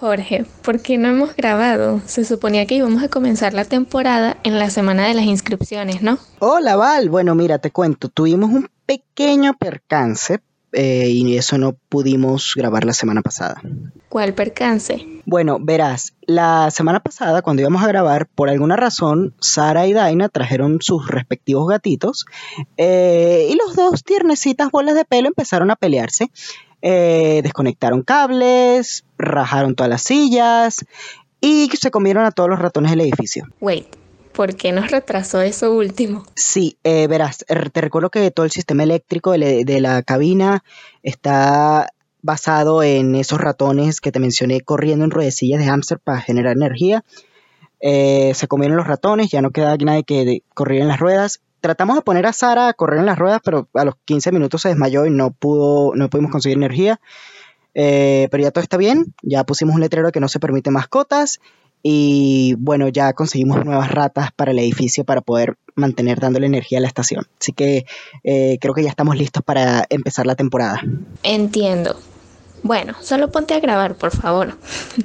Jorge, ¿por qué no hemos grabado? Se suponía que íbamos a comenzar la temporada en la semana de las inscripciones, ¿no? Hola Val, bueno mira, te cuento, tuvimos un pequeño percance eh, y eso no pudimos grabar la semana pasada. ¿Cuál percance? Bueno, verás, la semana pasada cuando íbamos a grabar, por alguna razón, Sara y Daina trajeron sus respectivos gatitos eh, y los dos tiernecitas bolas de pelo empezaron a pelearse. Eh, desconectaron cables, rajaron todas las sillas y se comieron a todos los ratones del edificio. Wait, ¿por qué nos retrasó eso último? Sí, eh, verás, te recuerdo que todo el sistema eléctrico de la cabina está basado en esos ratones que te mencioné corriendo en ruedecillas de hámster para generar energía. Eh, se comieron los ratones, ya no queda nadie que corriera en las ruedas. Tratamos de poner a Sara a correr en las ruedas, pero a los 15 minutos se desmayó y no, pudo, no pudimos conseguir energía. Eh, pero ya todo está bien, ya pusimos un letrero que no se permite mascotas y bueno, ya conseguimos nuevas ratas para el edificio para poder mantener dándole energía a la estación. Así que eh, creo que ya estamos listos para empezar la temporada. Entiendo. Bueno, solo ponte a grabar, por favor.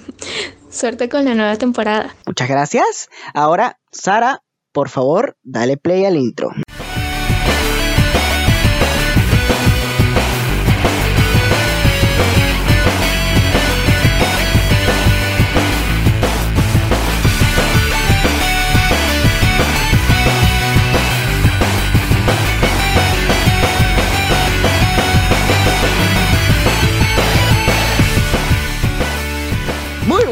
Suerte con la nueva temporada. Muchas gracias. Ahora, Sara, por favor, dale play al intro.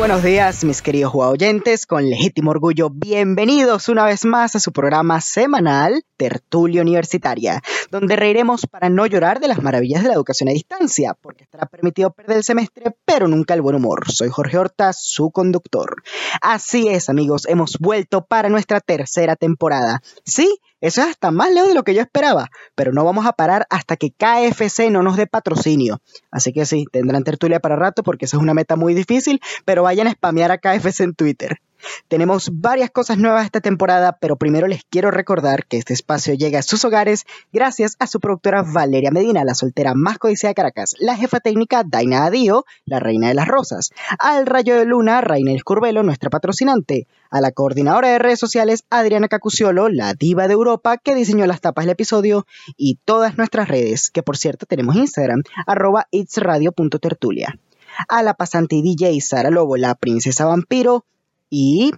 Buenos días, mis queridos oyentes, con legítimo orgullo, bienvenidos una vez más a su programa semanal Tertulia Universitaria, donde reiremos para no llorar de las maravillas de la educación a distancia, porque estará permitido perder el semestre, pero nunca el buen humor. Soy Jorge Horta, su conductor. Así es, amigos, hemos vuelto para nuestra tercera temporada. Sí, eso es hasta más lejos de lo que yo esperaba, pero no vamos a parar hasta que KFC no nos dé patrocinio. Así que sí, tendrán tertulia para rato porque esa es una meta muy difícil, pero vayan a spamear a KFC en Twitter. Tenemos varias cosas nuevas esta temporada, pero primero les quiero recordar que este espacio llega a sus hogares gracias a su productora Valeria Medina, la soltera más codiciada de Caracas, la jefa técnica Daina Adío, la reina de las rosas, al rayo de luna Reina Escurbelo, nuestra patrocinante, a la coordinadora de redes sociales Adriana Cacuciolo, la diva de Europa que diseñó las tapas del episodio, y todas nuestras redes, que por cierto tenemos Instagram, arroba itsradio.tertulia. A la pasante y DJ Sara Lobo, la princesa vampiro, y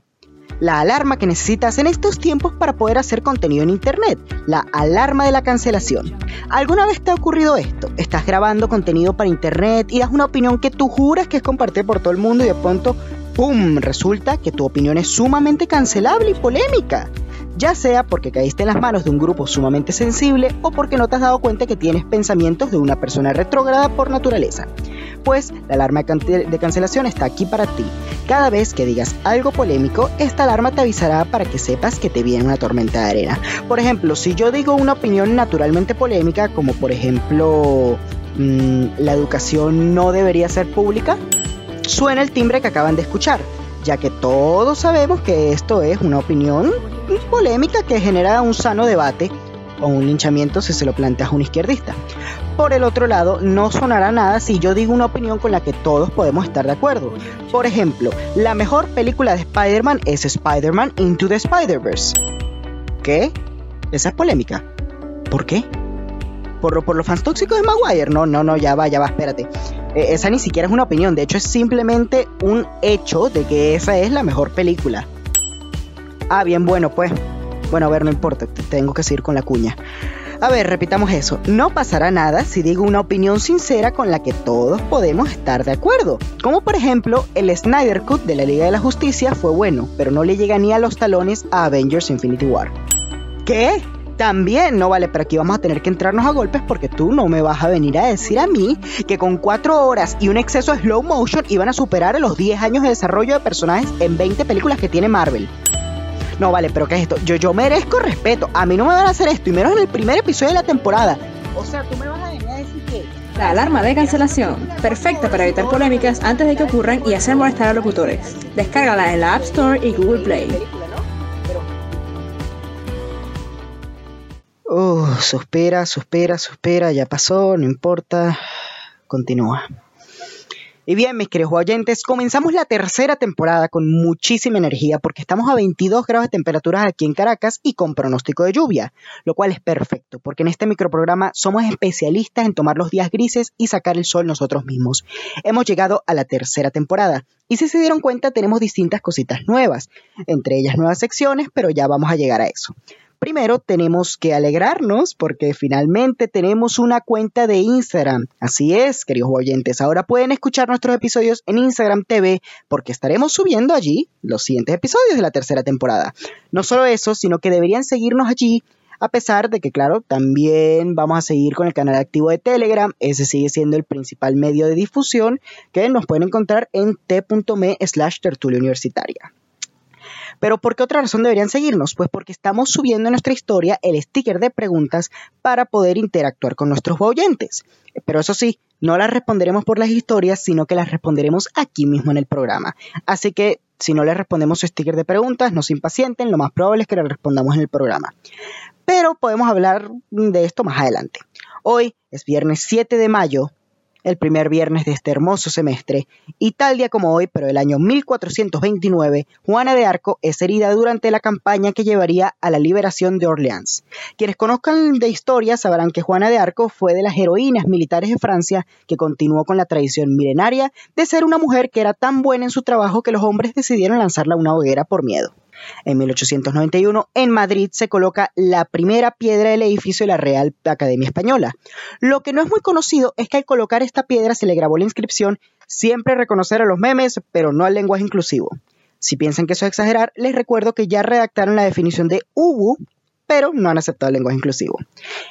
la alarma que necesitas en estos tiempos para poder hacer contenido en Internet, la alarma de la cancelación. ¿Alguna vez te ha ocurrido esto? Estás grabando contenido para Internet y das una opinión que tú juras que es compartir por todo el mundo y de pronto, ¡pum!, resulta que tu opinión es sumamente cancelable y polémica ya sea porque caíste en las manos de un grupo sumamente sensible o porque no te has dado cuenta que tienes pensamientos de una persona retrógrada por naturaleza. Pues la alarma de cancelación está aquí para ti. Cada vez que digas algo polémico, esta alarma te avisará para que sepas que te viene una tormenta de arena. Por ejemplo, si yo digo una opinión naturalmente polémica, como por ejemplo mm, la educación no debería ser pública, suena el timbre que acaban de escuchar ya que todos sabemos que esto es una opinión polémica que genera un sano debate o un linchamiento si se lo planteas a un izquierdista. Por el otro lado, no sonará nada si yo digo una opinión con la que todos podemos estar de acuerdo. Por ejemplo, la mejor película de Spider-Man es Spider-Man Into the Spider-Verse. ¿Qué? Esa es polémica. ¿Por qué? ¿Por, ¿Por los fans tóxicos de Maguire? No, no, no, ya va, ya va, espérate. Eh, esa ni siquiera es una opinión, de hecho es simplemente un hecho de que esa es la mejor película. Ah, bien, bueno, pues. Bueno, a ver, no importa, tengo que seguir con la cuña. A ver, repitamos eso. No pasará nada si digo una opinión sincera con la que todos podemos estar de acuerdo. Como por ejemplo, el Snyder Cut de la Liga de la Justicia fue bueno, pero no le llega ni a los talones a Avengers Infinity War. ¿Qué? También no vale, pero aquí vamos a tener que entrarnos a golpes porque tú no me vas a venir a decir a mí que con 4 horas y un exceso de slow motion iban a superar los 10 años de desarrollo de personajes en 20 películas que tiene Marvel. No vale, pero ¿qué es esto? Yo, yo merezco respeto. A mí no me van a hacer esto y menos en el primer episodio de la temporada. O sea, tú me vas a venir a decir que... La alarma de cancelación, perfecta para evitar polémicas antes de que ocurran y hacer molestar a locutores. Descárgala en la App Store y Google Play. Uh, suspira, suspira, suspira, ya pasó, no importa. Continúa. Y bien, mis queridos oyentes, comenzamos la tercera temporada con muchísima energía porque estamos a 22 grados de temperatura aquí en Caracas y con pronóstico de lluvia, lo cual es perfecto porque en este microprograma somos especialistas en tomar los días grises y sacar el sol nosotros mismos. Hemos llegado a la tercera temporada y si se dieron cuenta tenemos distintas cositas nuevas, entre ellas nuevas secciones, pero ya vamos a llegar a eso. Primero tenemos que alegrarnos porque finalmente tenemos una cuenta de Instagram. Así es, queridos oyentes, ahora pueden escuchar nuestros episodios en Instagram TV porque estaremos subiendo allí los siguientes episodios de la tercera temporada. No solo eso, sino que deberían seguirnos allí a pesar de que, claro, también vamos a seguir con el canal activo de Telegram. Ese sigue siendo el principal medio de difusión que nos pueden encontrar en t.me slash tertulia universitaria. Pero ¿por qué otra razón deberían seguirnos? Pues porque estamos subiendo en nuestra historia el sticker de preguntas para poder interactuar con nuestros oyentes. Pero eso sí, no las responderemos por las historias, sino que las responderemos aquí mismo en el programa. Así que si no les respondemos su sticker de preguntas, no se impacienten, lo más probable es que les respondamos en el programa. Pero podemos hablar de esto más adelante. Hoy es viernes 7 de mayo el primer viernes de este hermoso semestre, y tal día como hoy, pero el año 1429, Juana de Arco es herida durante la campaña que llevaría a la liberación de Orleans. Quienes conozcan de historia sabrán que Juana de Arco fue de las heroínas militares de Francia que continuó con la tradición milenaria de ser una mujer que era tan buena en su trabajo que los hombres decidieron lanzarla a una hoguera por miedo. En 1891, en Madrid se coloca la primera piedra del edificio de la Real Academia Española. Lo que no es muy conocido es que al colocar esta piedra se le grabó la inscripción siempre reconocer a los memes, pero no al lenguaje inclusivo. Si piensan que eso es exagerar, les recuerdo que ya redactaron la definición de Ubu, pero no han aceptado lenguaje inclusivo.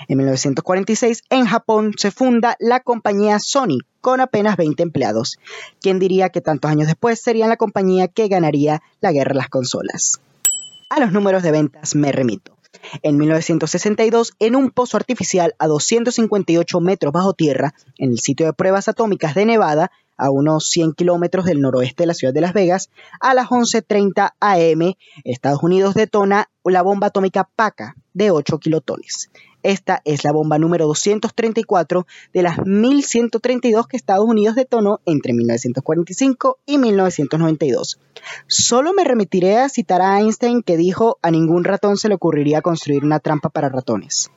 En 1946, en Japón, se funda la compañía Sony, con apenas 20 empleados. ¿Quién diría que tantos años después serían la compañía que ganaría la guerra de las consolas? A los números de ventas me remito. En 1962, en un pozo artificial a 258 metros bajo tierra, en el sitio de pruebas atómicas de Nevada, a unos 100 kilómetros del noroeste de la ciudad de Las Vegas, a las 11.30 am, Estados Unidos detona la bomba atómica PACA de 8 kilotones. Esta es la bomba número 234 de las 1132 que Estados Unidos detonó entre 1945 y 1992. Solo me remitiré a citar a Einstein que dijo a ningún ratón se le ocurriría construir una trampa para ratones.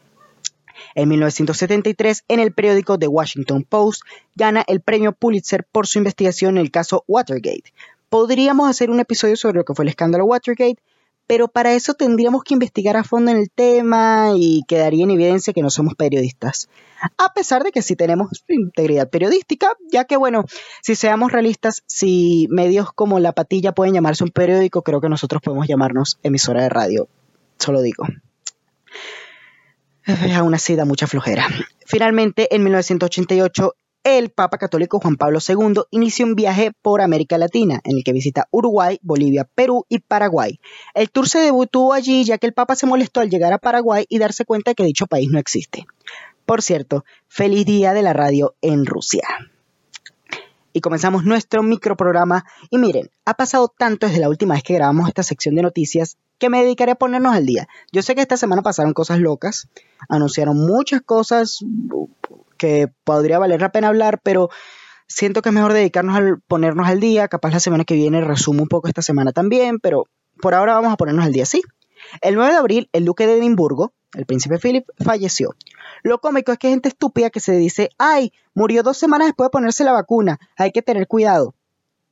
En 1973, en el periódico The Washington Post, gana el premio Pulitzer por su investigación en el caso Watergate. Podríamos hacer un episodio sobre lo que fue el escándalo Watergate, pero para eso tendríamos que investigar a fondo en el tema y quedaría en evidencia que no somos periodistas. A pesar de que sí tenemos integridad periodística, ya que bueno, si seamos realistas, si medios como La Patilla pueden llamarse un periódico, creo que nosotros podemos llamarnos emisora de radio. Solo digo. Aún así da mucha flojera. Finalmente, en 1988, el Papa Católico Juan Pablo II inició un viaje por América Latina, en el que visita Uruguay, Bolivia, Perú y Paraguay. El tour se debutó allí ya que el Papa se molestó al llegar a Paraguay y darse cuenta de que dicho país no existe. Por cierto, feliz día de la radio en Rusia. Y comenzamos nuestro microprograma. Y miren, ha pasado tanto desde la última vez que grabamos esta sección de noticias que me dedicaré a ponernos al día. Yo sé que esta semana pasaron cosas locas, anunciaron muchas cosas, que podría valer la pena hablar, pero siento que es mejor dedicarnos a ponernos al día. Capaz la semana que viene resumo un poco esta semana también, pero por ahora vamos a ponernos al día, sí. El 9 de abril, el duque de Edimburgo, el príncipe Philip, falleció. Lo cómico es que hay gente estúpida que se dice, ay, murió dos semanas después de ponerse la vacuna, hay que tener cuidado.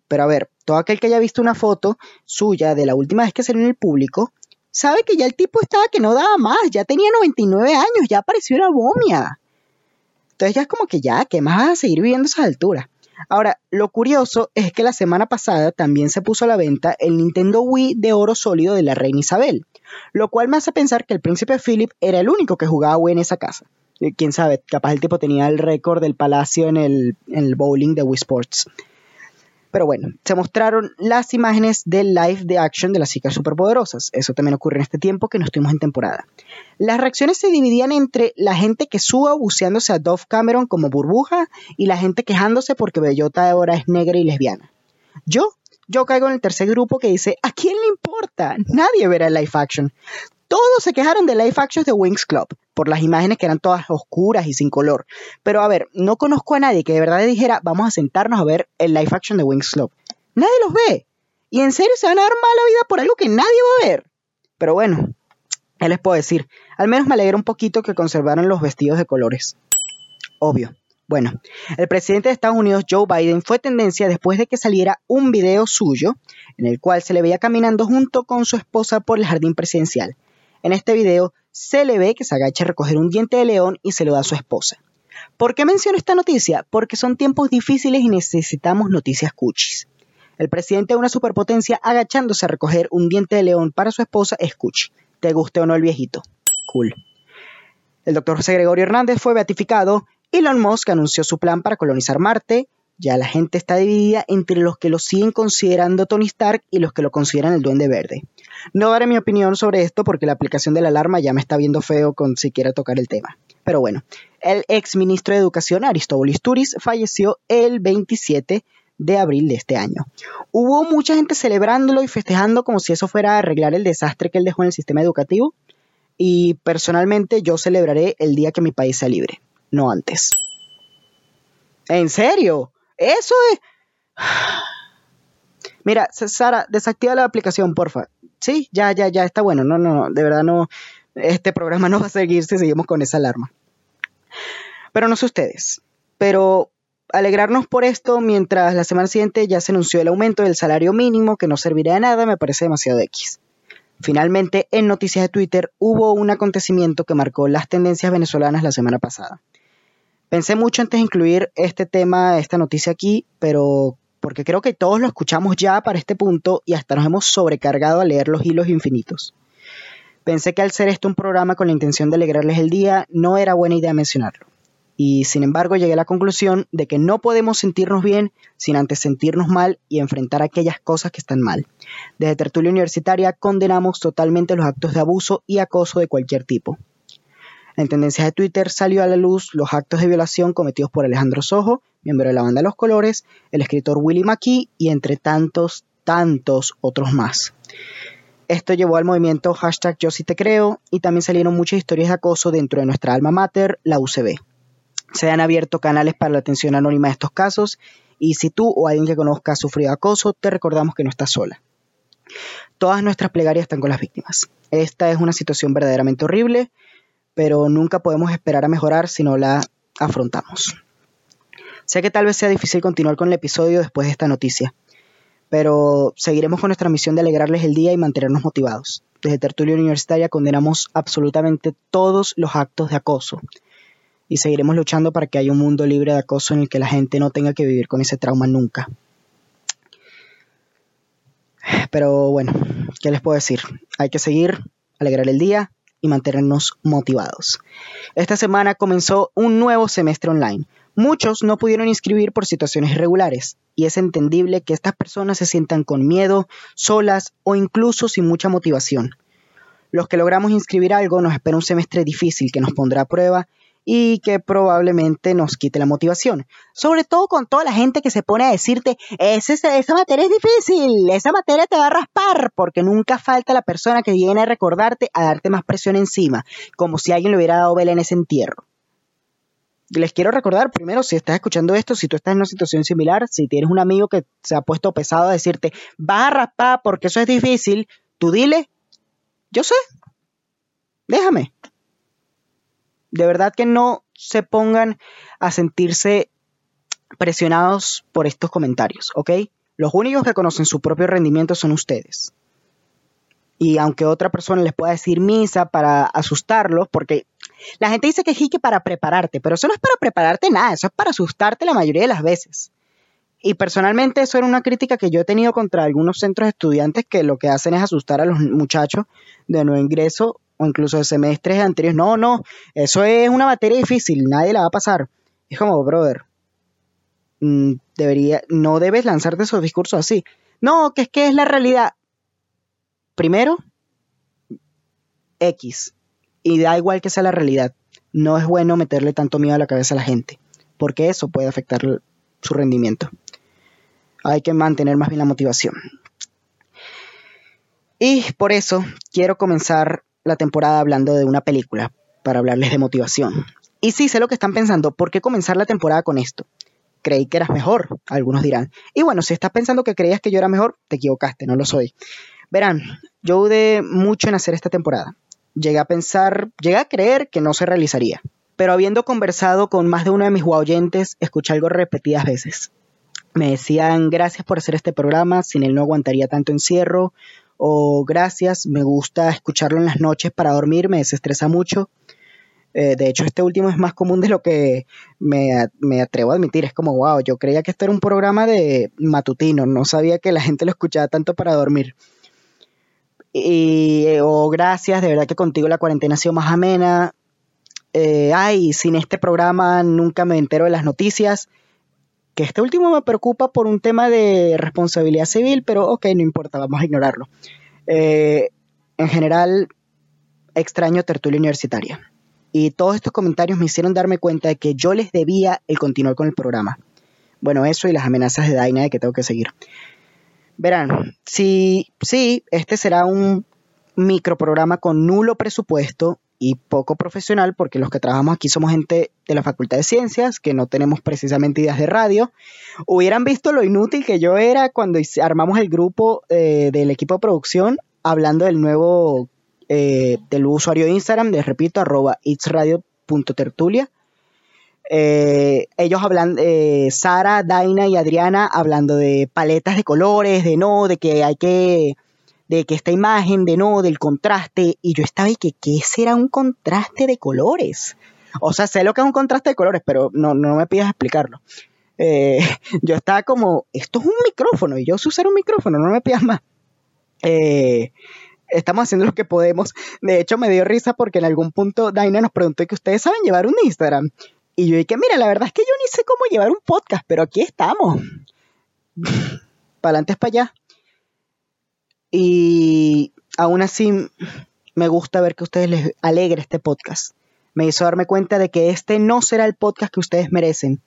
Pero a ver, todo aquel que haya visto una foto suya de la última vez que salió en el público, sabe que ya el tipo estaba que no daba más, ya tenía 99 años, ya pareció una momia. Entonces ya es como que ya, ¿qué más vas a seguir viviendo a esas alturas? Ahora, lo curioso es que la semana pasada también se puso a la venta el Nintendo Wii de oro sólido de la reina Isabel, lo cual me hace pensar que el príncipe Philip era el único que jugaba Wii en esa casa. Quién sabe, capaz el tipo tenía el récord del palacio en el, en el bowling de Wii Sports. Pero bueno, se mostraron las imágenes del live de action de las chicas superpoderosas. Eso también ocurre en este tiempo que no estuvimos en temporada. Las reacciones se dividían entre la gente que suba buceándose a Dove Cameron como burbuja y la gente quejándose porque Bellota ahora es negra y lesbiana. Yo, yo caigo en el tercer grupo que dice, ¿a quién le importa? Nadie verá el live action. Todos se quejaron de live actions de Wings Club por las imágenes que eran todas oscuras y sin color. Pero a ver, no conozco a nadie que de verdad dijera, vamos a sentarnos a ver el live action de Wings Club. Nadie los ve. Y en serio se van a dar mala vida por algo que nadie va a ver. Pero bueno, ¿qué les puedo decir? Al menos me alegra un poquito que conservaron los vestidos de colores. Obvio. Bueno, el presidente de Estados Unidos, Joe Biden, fue tendencia después de que saliera un video suyo en el cual se le veía caminando junto con su esposa por el jardín presidencial. En este video se le ve que se agacha a recoger un diente de león y se lo da a su esposa. ¿Por qué menciono esta noticia? Porque son tiempos difíciles y necesitamos noticias cuchis. El presidente de una superpotencia agachándose a recoger un diente de león para su esposa es cuchi. Te guste o no el viejito. Cool. El doctor José Gregorio Hernández fue beatificado. Elon Musk anunció su plan para colonizar Marte. Ya la gente está dividida entre los que lo siguen considerando Tony Stark y los que lo consideran el Duende Verde. No daré mi opinión sobre esto porque la aplicación de la alarma ya me está viendo feo con siquiera tocar el tema. Pero bueno, el ex ministro de Educación Aristóbulo Turis falleció el 27 de abril de este año. Hubo mucha gente celebrándolo y festejando como si eso fuera a arreglar el desastre que él dejó en el sistema educativo. Y personalmente yo celebraré el día que mi país sea libre, no antes. ¿En serio? Eso es... Mira, Sara, desactiva la aplicación, porfa. Sí, ya, ya, ya, está bueno. No, no, de verdad no. Este programa no va a seguir si seguimos con esa alarma. Pero no sé ustedes. Pero alegrarnos por esto mientras la semana siguiente ya se anunció el aumento del salario mínimo que no servirá de nada me parece demasiado X. Finalmente, en noticias de Twitter hubo un acontecimiento que marcó las tendencias venezolanas la semana pasada. Pensé mucho antes de incluir este tema, esta noticia aquí, pero porque creo que todos lo escuchamos ya para este punto y hasta nos hemos sobrecargado a leer los hilos infinitos. Pensé que al ser esto un programa con la intención de alegrarles el día, no era buena idea mencionarlo. Y sin embargo llegué a la conclusión de que no podemos sentirnos bien sin antes sentirnos mal y enfrentar aquellas cosas que están mal. Desde Tertulia Universitaria condenamos totalmente los actos de abuso y acoso de cualquier tipo. En tendencias de Twitter salió a la luz los actos de violación cometidos por Alejandro Sojo, miembro de la banda Los Colores, el escritor Willy McKee y entre tantos, tantos otros más. Esto llevó al movimiento hashtag Yo sí te creo y también salieron muchas historias de acoso dentro de nuestra alma mater, la UCB. Se han abierto canales para la atención anónima de estos casos y si tú o alguien que conozca ha sufrido acoso, te recordamos que no estás sola. Todas nuestras plegarias están con las víctimas. Esta es una situación verdaderamente horrible pero nunca podemos esperar a mejorar si no la afrontamos. Sé que tal vez sea difícil continuar con el episodio después de esta noticia, pero seguiremos con nuestra misión de alegrarles el día y mantenernos motivados. Desde Tertulia Universitaria condenamos absolutamente todos los actos de acoso y seguiremos luchando para que haya un mundo libre de acoso en el que la gente no tenga que vivir con ese trauma nunca. Pero bueno, ¿qué les puedo decir? Hay que seguir, alegrar el día y mantenernos motivados. Esta semana comenzó un nuevo semestre online. Muchos no pudieron inscribir por situaciones irregulares y es entendible que estas personas se sientan con miedo, solas o incluso sin mucha motivación. Los que logramos inscribir algo nos espera un semestre difícil que nos pondrá a prueba y que probablemente nos quite la motivación. Sobre todo con toda la gente que se pone a decirte, esa, esa materia es difícil, esa materia te va a raspar, porque nunca falta la persona que viene a recordarte, a darte más presión encima, como si alguien le hubiera dado vela en ese entierro. Les quiero recordar, primero, si estás escuchando esto, si tú estás en una situación similar, si tienes un amigo que se ha puesto pesado a decirte, vas a raspar porque eso es difícil, tú dile, yo sé, déjame, de verdad que no se pongan a sentirse presionados por estos comentarios, ¿ok? Los únicos que conocen su propio rendimiento son ustedes. Y aunque otra persona les pueda decir misa para asustarlos, porque la gente dice que es que para prepararte, pero eso no es para prepararte nada, eso es para asustarte la mayoría de las veces. Y personalmente eso era una crítica que yo he tenido contra algunos centros estudiantes que lo que hacen es asustar a los muchachos de nuevo ingreso o incluso de semestres anteriores. No, no, eso es una materia difícil, nadie la va a pasar. Es como, brother, mm, debería, no debes lanzarte esos discursos así. No, que es que es la realidad. Primero, X. Y da igual que sea la realidad. No es bueno meterle tanto miedo a la cabeza a la gente, porque eso puede afectar su rendimiento. Hay que mantener más bien la motivación. Y por eso quiero comenzar la temporada hablando de una película, para hablarles de motivación. Y sí, sé lo que están pensando, ¿por qué comenzar la temporada con esto? Creí que eras mejor, algunos dirán. Y bueno, si estás pensando que creías que yo era mejor, te equivocaste, no lo soy. Verán, yo dudé mucho en hacer esta temporada. Llegué a pensar, llegué a creer que no se realizaría. Pero habiendo conversado con más de uno de mis oyentes, escuché algo repetidas veces. Me decían gracias por hacer este programa, sin él no aguantaría tanto encierro, o gracias, me gusta escucharlo en las noches para dormir, me desestresa mucho. Eh, de hecho, este último es más común de lo que me, me, atrevo a admitir. Es como, wow, yo creía que esto era un programa de matutino, no sabía que la gente lo escuchaba tanto para dormir. Y, o gracias, de verdad que contigo la cuarentena ha sido más amena. Eh, ay, sin este programa nunca me entero de las noticias. Que este último me preocupa por un tema de responsabilidad civil, pero ok, no importa, vamos a ignorarlo. Eh, en general, extraño tertulia universitaria. Y todos estos comentarios me hicieron darme cuenta de que yo les debía el continuar con el programa. Bueno, eso y las amenazas de Daina de que tengo que seguir. Verán, sí, sí, este será un microprograma con nulo presupuesto y poco profesional, porque los que trabajamos aquí somos gente de la Facultad de Ciencias, que no tenemos precisamente ideas de radio. Hubieran visto lo inútil que yo era cuando armamos el grupo eh, del equipo de producción hablando del nuevo, eh, del usuario de Instagram, les repito, arroba itsradio.tertulia. Eh, ellos hablan, eh, Sara, Daina y Adriana hablando de paletas de colores, de no, de que hay que, de que esta imagen, de no, del contraste, y yo estaba y que, ¿qué será un contraste de colores? O sea, sé lo que es un contraste de colores, pero no, no me pidas explicarlo. Eh, yo estaba como, esto es un micrófono, y yo sé usar un micrófono, no me pidas más. estamos haciendo lo que podemos. De hecho, me dio risa porque en algún punto Daina nos preguntó que ustedes saben llevar un Instagram. Y yo dije, mira, la verdad es que yo ni sé cómo llevar un podcast, pero aquí estamos. para adelante para allá. Y aún así me gusta ver que a ustedes les alegre este podcast. Me hizo darme cuenta de que este no será el podcast que ustedes merecen,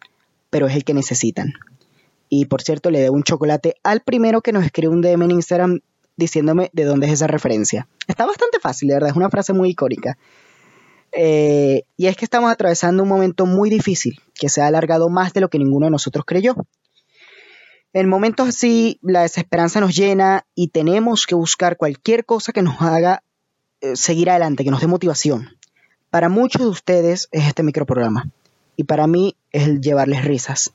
pero es el que necesitan. Y por cierto, le debo un chocolate al primero que nos escribe un DM en Instagram diciéndome de dónde es esa referencia. Está bastante fácil, de verdad, es una frase muy icónica. Eh, y es que estamos atravesando un momento muy difícil, que se ha alargado más de lo que ninguno de nosotros creyó. En momentos así, la desesperanza nos llena y tenemos que buscar cualquier cosa que nos haga eh, seguir adelante, que nos dé motivación. Para muchos de ustedes es este microprograma y para mí es el llevarles risas.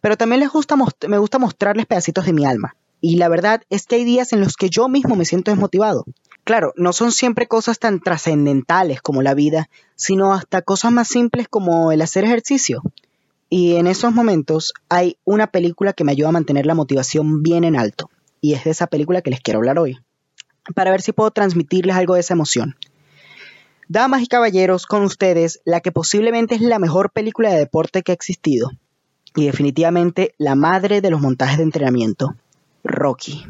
Pero también les gusta me gusta mostrarles pedacitos de mi alma. Y la verdad es que hay días en los que yo mismo me siento desmotivado. Claro, no son siempre cosas tan trascendentales como la vida, sino hasta cosas más simples como el hacer ejercicio. Y en esos momentos hay una película que me ayuda a mantener la motivación bien en alto. Y es de esa película que les quiero hablar hoy. Para ver si puedo transmitirles algo de esa emoción. Damas y caballeros, con ustedes, la que posiblemente es la mejor película de deporte que ha existido. Y definitivamente la madre de los montajes de entrenamiento. Rocky.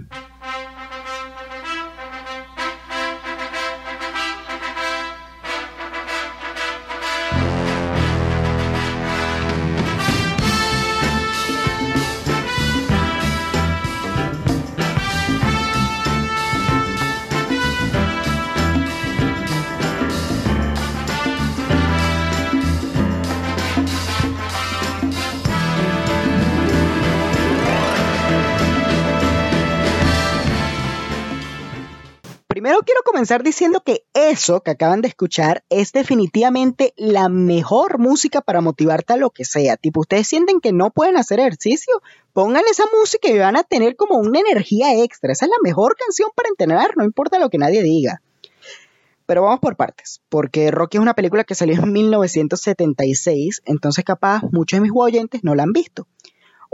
Quiero comenzar diciendo que eso que acaban de escuchar es definitivamente la mejor música para motivarte a lo que sea. Tipo, ustedes sienten que no pueden hacer ejercicio, pongan esa música y van a tener como una energía extra. Esa es la mejor canción para entrenar, no importa lo que nadie diga. Pero vamos por partes, porque Rocky es una película que salió en 1976, entonces capaz muchos de mis oyentes no la han visto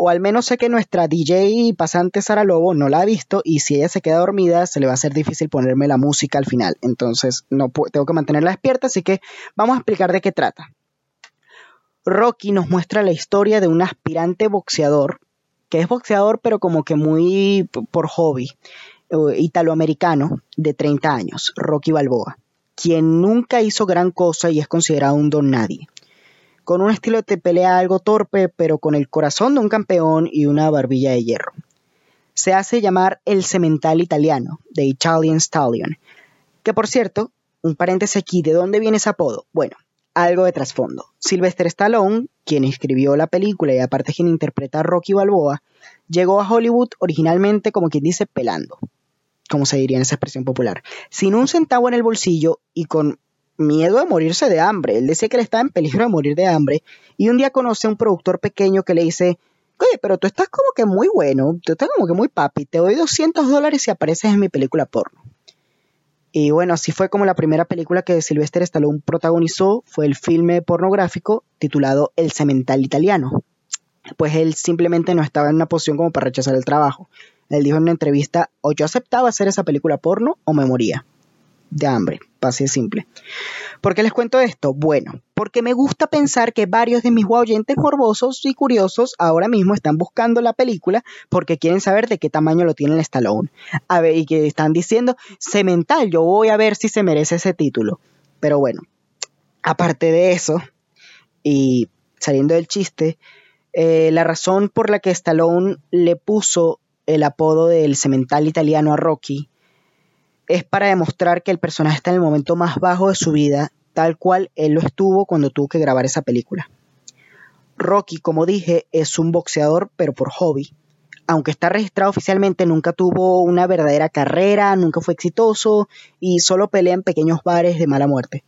o al menos sé que nuestra DJ pasante Sara Lobo no la ha visto y si ella se queda dormida se le va a hacer difícil ponerme la música al final. Entonces no tengo que mantenerla despierta, así que vamos a explicar de qué trata. Rocky nos muestra la historia de un aspirante boxeador, que es boxeador pero como que muy por hobby, eh, italoamericano de 30 años, Rocky Balboa, quien nunca hizo gran cosa y es considerado un don nadie con un estilo de pelea algo torpe, pero con el corazón de un campeón y una barbilla de hierro. Se hace llamar el cemental italiano, The Italian Stallion, Que por cierto, un paréntesis aquí, ¿de dónde viene ese apodo? Bueno, algo de trasfondo. Sylvester Stallone, quien escribió la película y aparte quien interpreta a Rocky Balboa, llegó a Hollywood originalmente como quien dice pelando, como se diría en esa expresión popular, sin un centavo en el bolsillo y con miedo de morirse de hambre. Él decía que él estaba en peligro de morir de hambre y un día conoce a un productor pequeño que le dice, oye, pero tú estás como que muy bueno, tú estás como que muy papi, te doy 200 dólares si apareces en mi película porno. Y bueno, así fue como la primera película que Sylvester Stallone protagonizó fue el filme pornográfico titulado El Cemental Italiano. Pues él simplemente no estaba en una posición como para rechazar el trabajo. Él dijo en una entrevista, o yo aceptaba hacer esa película porno o me moría de hambre, así de simple. ¿Por qué les cuento esto? Bueno, porque me gusta pensar que varios de mis oyentes morbosos y curiosos ahora mismo están buscando la película porque quieren saber de qué tamaño lo tiene el Stallone. A ver, y que están diciendo, cemental, yo voy a ver si se merece ese título. Pero bueno, aparte de eso, y saliendo del chiste, eh, la razón por la que Stallone le puso el apodo del cemental italiano a Rocky es para demostrar que el personaje está en el momento más bajo de su vida, tal cual él lo estuvo cuando tuvo que grabar esa película. Rocky, como dije, es un boxeador, pero por hobby. Aunque está registrado oficialmente, nunca tuvo una verdadera carrera, nunca fue exitoso y solo pelea en pequeños bares de mala muerte.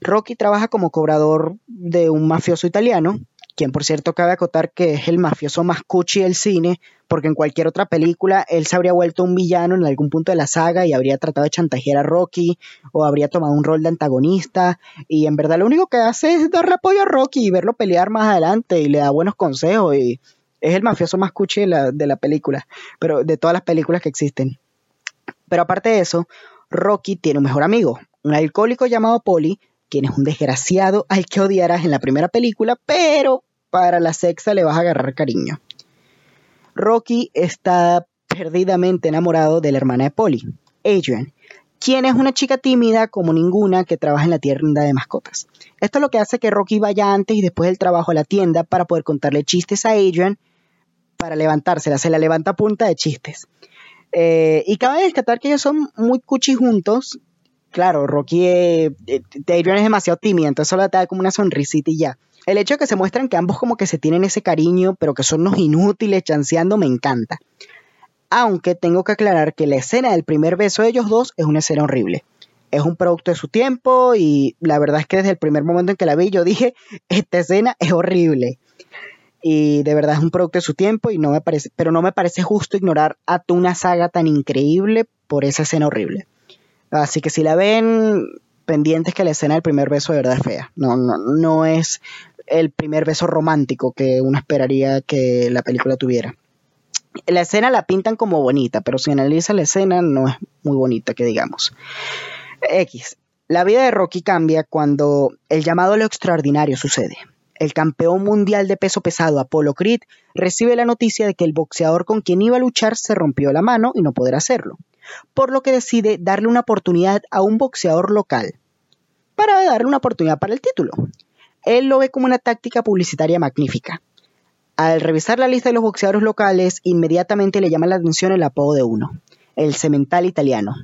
Rocky trabaja como cobrador de un mafioso italiano quien por cierto cabe acotar que es el mafioso más cuchi del cine, porque en cualquier otra película él se habría vuelto un villano en algún punto de la saga y habría tratado de chantajear a Rocky o habría tomado un rol de antagonista y en verdad lo único que hace es darle apoyo a Rocky y verlo pelear más adelante y le da buenos consejos y es el mafioso más cuchi de la, de la película, pero de todas las películas que existen. Pero aparte de eso, Rocky tiene un mejor amigo, un alcohólico llamado Polly, quien es un desgraciado al que odiarás en la primera película, pero para la sexta le vas a agarrar cariño. Rocky está perdidamente enamorado de la hermana de Polly, Adrian, quien es una chica tímida como ninguna que trabaja en la tienda de mascotas. Esto es lo que hace que Rocky vaya antes y después del trabajo a la tienda para poder contarle chistes a Adrian para levantársela, se la levanta a punta de chistes. Eh, y cabe destacar que ellos son muy cuchi juntos. Claro, Rocky, eh, eh, es demasiado tímida, entonces solo te da como una sonrisita y ya. El hecho de que se muestran que ambos como que se tienen ese cariño, pero que son unos inútiles chanceando, me encanta. Aunque tengo que aclarar que la escena del primer beso de ellos dos es una escena horrible. Es un producto de su tiempo y la verdad es que desde el primer momento en que la vi yo dije, esta escena es horrible. Y de verdad es un producto de su tiempo y no me parece, pero no me parece justo ignorar a una saga tan increíble por esa escena horrible. Así que si la ven, pendientes que la escena del primer beso de verdad es fea. No, no, no es el primer beso romántico que uno esperaría que la película tuviera. La escena la pintan como bonita, pero si analiza la escena no es muy bonita, que digamos. X. La vida de Rocky cambia cuando el llamado a lo extraordinario sucede. El campeón mundial de peso pesado Apollo Creed recibe la noticia de que el boxeador con quien iba a luchar se rompió la mano y no podrá hacerlo, por lo que decide darle una oportunidad a un boxeador local para darle una oportunidad para el título él lo ve como una táctica publicitaria magnífica. Al revisar la lista de los boxeadores locales, inmediatamente le llama la atención el apodo de uno, el cemental italiano.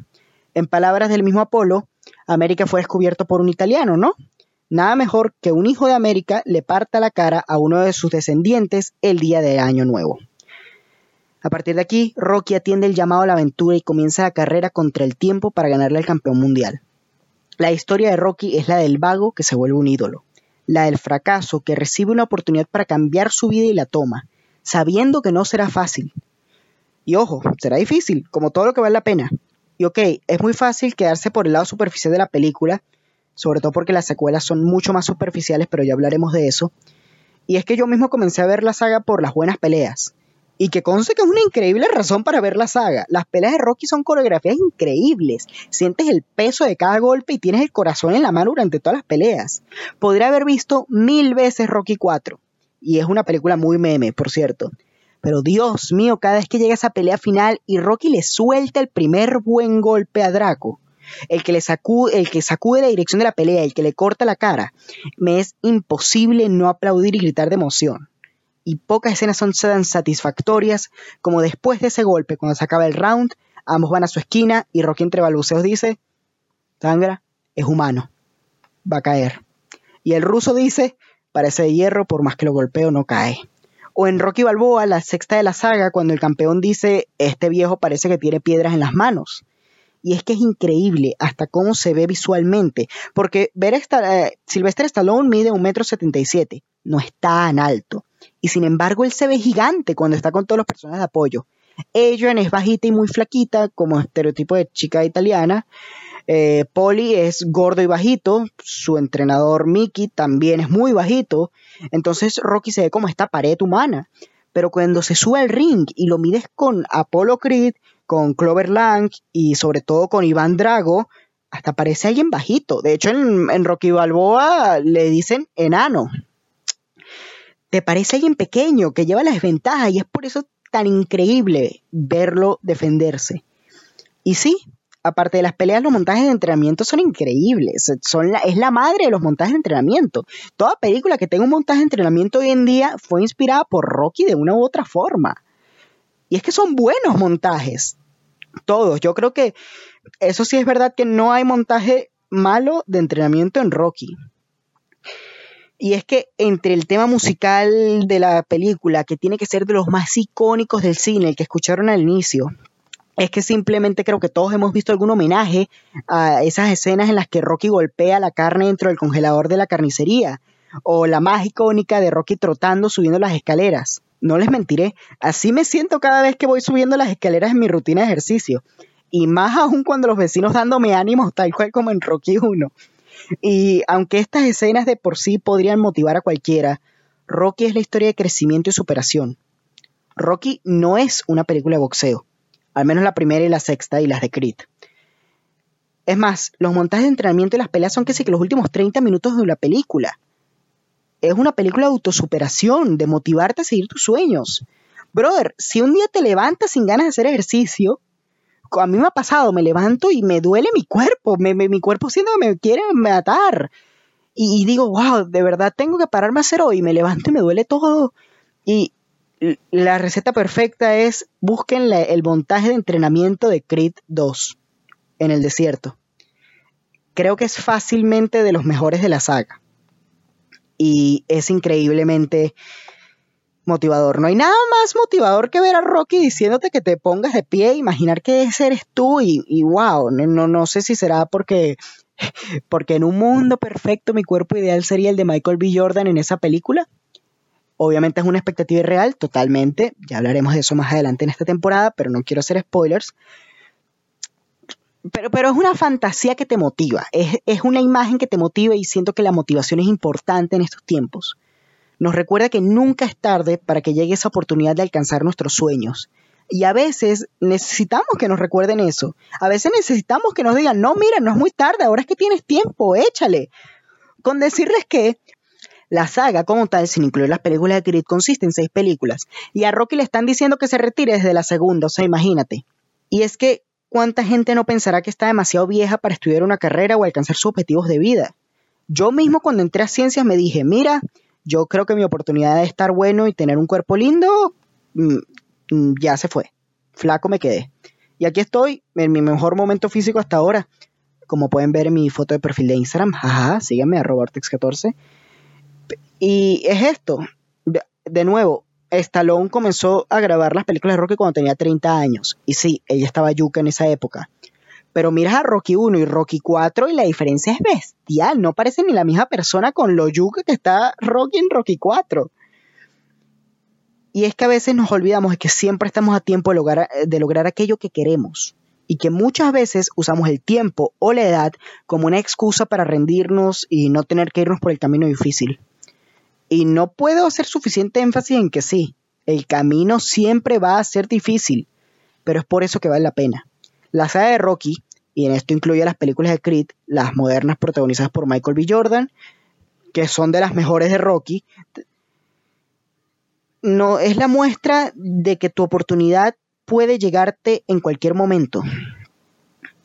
En palabras del mismo Apolo, América fue descubierto por un italiano, ¿no? Nada mejor que un hijo de América le parta la cara a uno de sus descendientes el día de Año Nuevo. A partir de aquí, Rocky atiende el llamado a la aventura y comienza la carrera contra el tiempo para ganarle al campeón mundial. La historia de Rocky es la del vago que se vuelve un ídolo la del fracaso que recibe una oportunidad para cambiar su vida y la toma, sabiendo que no será fácil. Y ojo, será difícil, como todo lo que vale la pena. Y ok, es muy fácil quedarse por el lado superficial de la película, sobre todo porque las secuelas son mucho más superficiales, pero ya hablaremos de eso. Y es que yo mismo comencé a ver la saga por las buenas peleas. Y que conste que es una increíble razón para ver la saga. Las peleas de Rocky son coreografías increíbles. Sientes el peso de cada golpe y tienes el corazón en la mano durante todas las peleas. Podría haber visto mil veces Rocky 4. Y es una película muy meme, por cierto. Pero Dios mío, cada vez que llega esa pelea final y Rocky le suelta el primer buen golpe a Draco, el que le sacude, el que sacude la dirección de la pelea, el que le corta la cara, me es imposible no aplaudir y gritar de emoción y pocas escenas son tan satisfactorias como después de ese golpe, cuando se acaba el round, ambos van a su esquina y Rocky entre balbuceos dice, sangra, es humano, va a caer. Y el ruso dice, parece de hierro, por más que lo golpeo no cae. O en Rocky Balboa, la sexta de la saga, cuando el campeón dice, este viejo parece que tiene piedras en las manos. Y es que es increíble hasta cómo se ve visualmente, porque ver esta, eh, Sylvester Stallone mide un metro setenta y siete, no es tan alto. Y sin embargo él se ve gigante cuando está con todos los personajes de apoyo. Adrian es bajita y muy flaquita, como estereotipo de chica italiana. Eh, Polly es gordo y bajito, su entrenador Mickey también es muy bajito, entonces Rocky se ve como esta pared humana. Pero cuando se sube al ring y lo mides con Apollo Creed, con Clover Lang y sobre todo con Iván Drago, hasta parece alguien bajito. De hecho, en, en Rocky Balboa le dicen enano. Te parece alguien pequeño que lleva las ventajas y es por eso tan increíble verlo defenderse. Y sí, aparte de las peleas, los montajes de entrenamiento son increíbles. Son la, es la madre de los montajes de entrenamiento. Toda película que tenga un montaje de entrenamiento hoy en día fue inspirada por Rocky de una u otra forma. Y es que son buenos montajes. Todos. Yo creo que eso sí es verdad que no hay montaje malo de entrenamiento en Rocky. Y es que entre el tema musical de la película, que tiene que ser de los más icónicos del cine, el que escucharon al inicio, es que simplemente creo que todos hemos visto algún homenaje a esas escenas en las que Rocky golpea la carne dentro del congelador de la carnicería, o la más icónica de Rocky trotando subiendo las escaleras. No les mentiré, así me siento cada vez que voy subiendo las escaleras en mi rutina de ejercicio, y más aún cuando los vecinos dándome ánimos tal cual como en Rocky 1. Y aunque estas escenas de por sí podrían motivar a cualquiera, Rocky es la historia de crecimiento y superación. Rocky no es una película de boxeo, al menos la primera y la sexta y las de Creed. Es más, los montajes de entrenamiento y las peleas son casi que los últimos 30 minutos de la película. Es una película de autosuperación, de motivarte a seguir tus sueños. Brother, si un día te levantas sin ganas de hacer ejercicio, a mí me ha pasado, me levanto y me duele mi cuerpo, mi cuerpo siento que me quiere matar. Y, digo, wow, de verdad tengo que pararme a hacer hoy, me levanto y me duele todo. Y la receta perfecta es busquen el montaje de entrenamiento de Creed 2 en el desierto. Creo que es fácilmente de los mejores de la saga. Y es increíblemente motivador. No hay nada más motivador que ver a Rocky diciéndote que te pongas de pie, imaginar que ese eres tú y, y wow, no, no sé si será porque, porque en un mundo perfecto mi cuerpo ideal sería el de Michael B. Jordan en esa película. Obviamente es una expectativa irreal, totalmente. Ya hablaremos de eso más adelante en esta temporada, pero no quiero hacer spoilers. Pero, pero es una fantasía que te motiva, es, es una imagen que te motiva y siento que la motivación es importante en estos tiempos nos recuerda que nunca es tarde para que llegue esa oportunidad de alcanzar nuestros sueños. Y a veces necesitamos que nos recuerden eso. A veces necesitamos que nos digan, no, mira, no es muy tarde, ahora es que tienes tiempo, échale. Con decirles que la saga como tal, sin incluir las películas de Creed, consiste en seis películas. Y a Rocky le están diciendo que se retire desde la segunda, o sea, imagínate. Y es que, ¿cuánta gente no pensará que está demasiado vieja para estudiar una carrera o alcanzar sus objetivos de vida? Yo mismo cuando entré a ciencias me dije, mira, yo creo que mi oportunidad de estar bueno y tener un cuerpo lindo mm, mm, ya se fue. Flaco me quedé. Y aquí estoy, en mi mejor momento físico hasta ahora. Como pueden ver en mi foto de perfil de Instagram, síganme a Robertex14. Y es esto. De, nuevo, Stallone comenzó a grabar las películas de Rocky cuando tenía 30 años. Y sí, ella estaba yuca en esa época. Pero miras a Rocky 1 y Rocky 4 y la diferencia es bestial. No parece ni la misma persona con lo yuca que está Rocky en Rocky 4. Y es que a veces nos olvidamos de que siempre estamos a tiempo lograr, de lograr aquello que queremos. Y que muchas veces usamos el tiempo o la edad como una excusa para rendirnos y no tener que irnos por el camino difícil. Y no puedo hacer suficiente énfasis en que sí, el camino siempre va a ser difícil, pero es por eso que vale la pena. La saga de Rocky, y en esto incluye las películas de Creed, las modernas protagonizadas por Michael B. Jordan, que son de las mejores de Rocky, no es la muestra de que tu oportunidad puede llegarte en cualquier momento,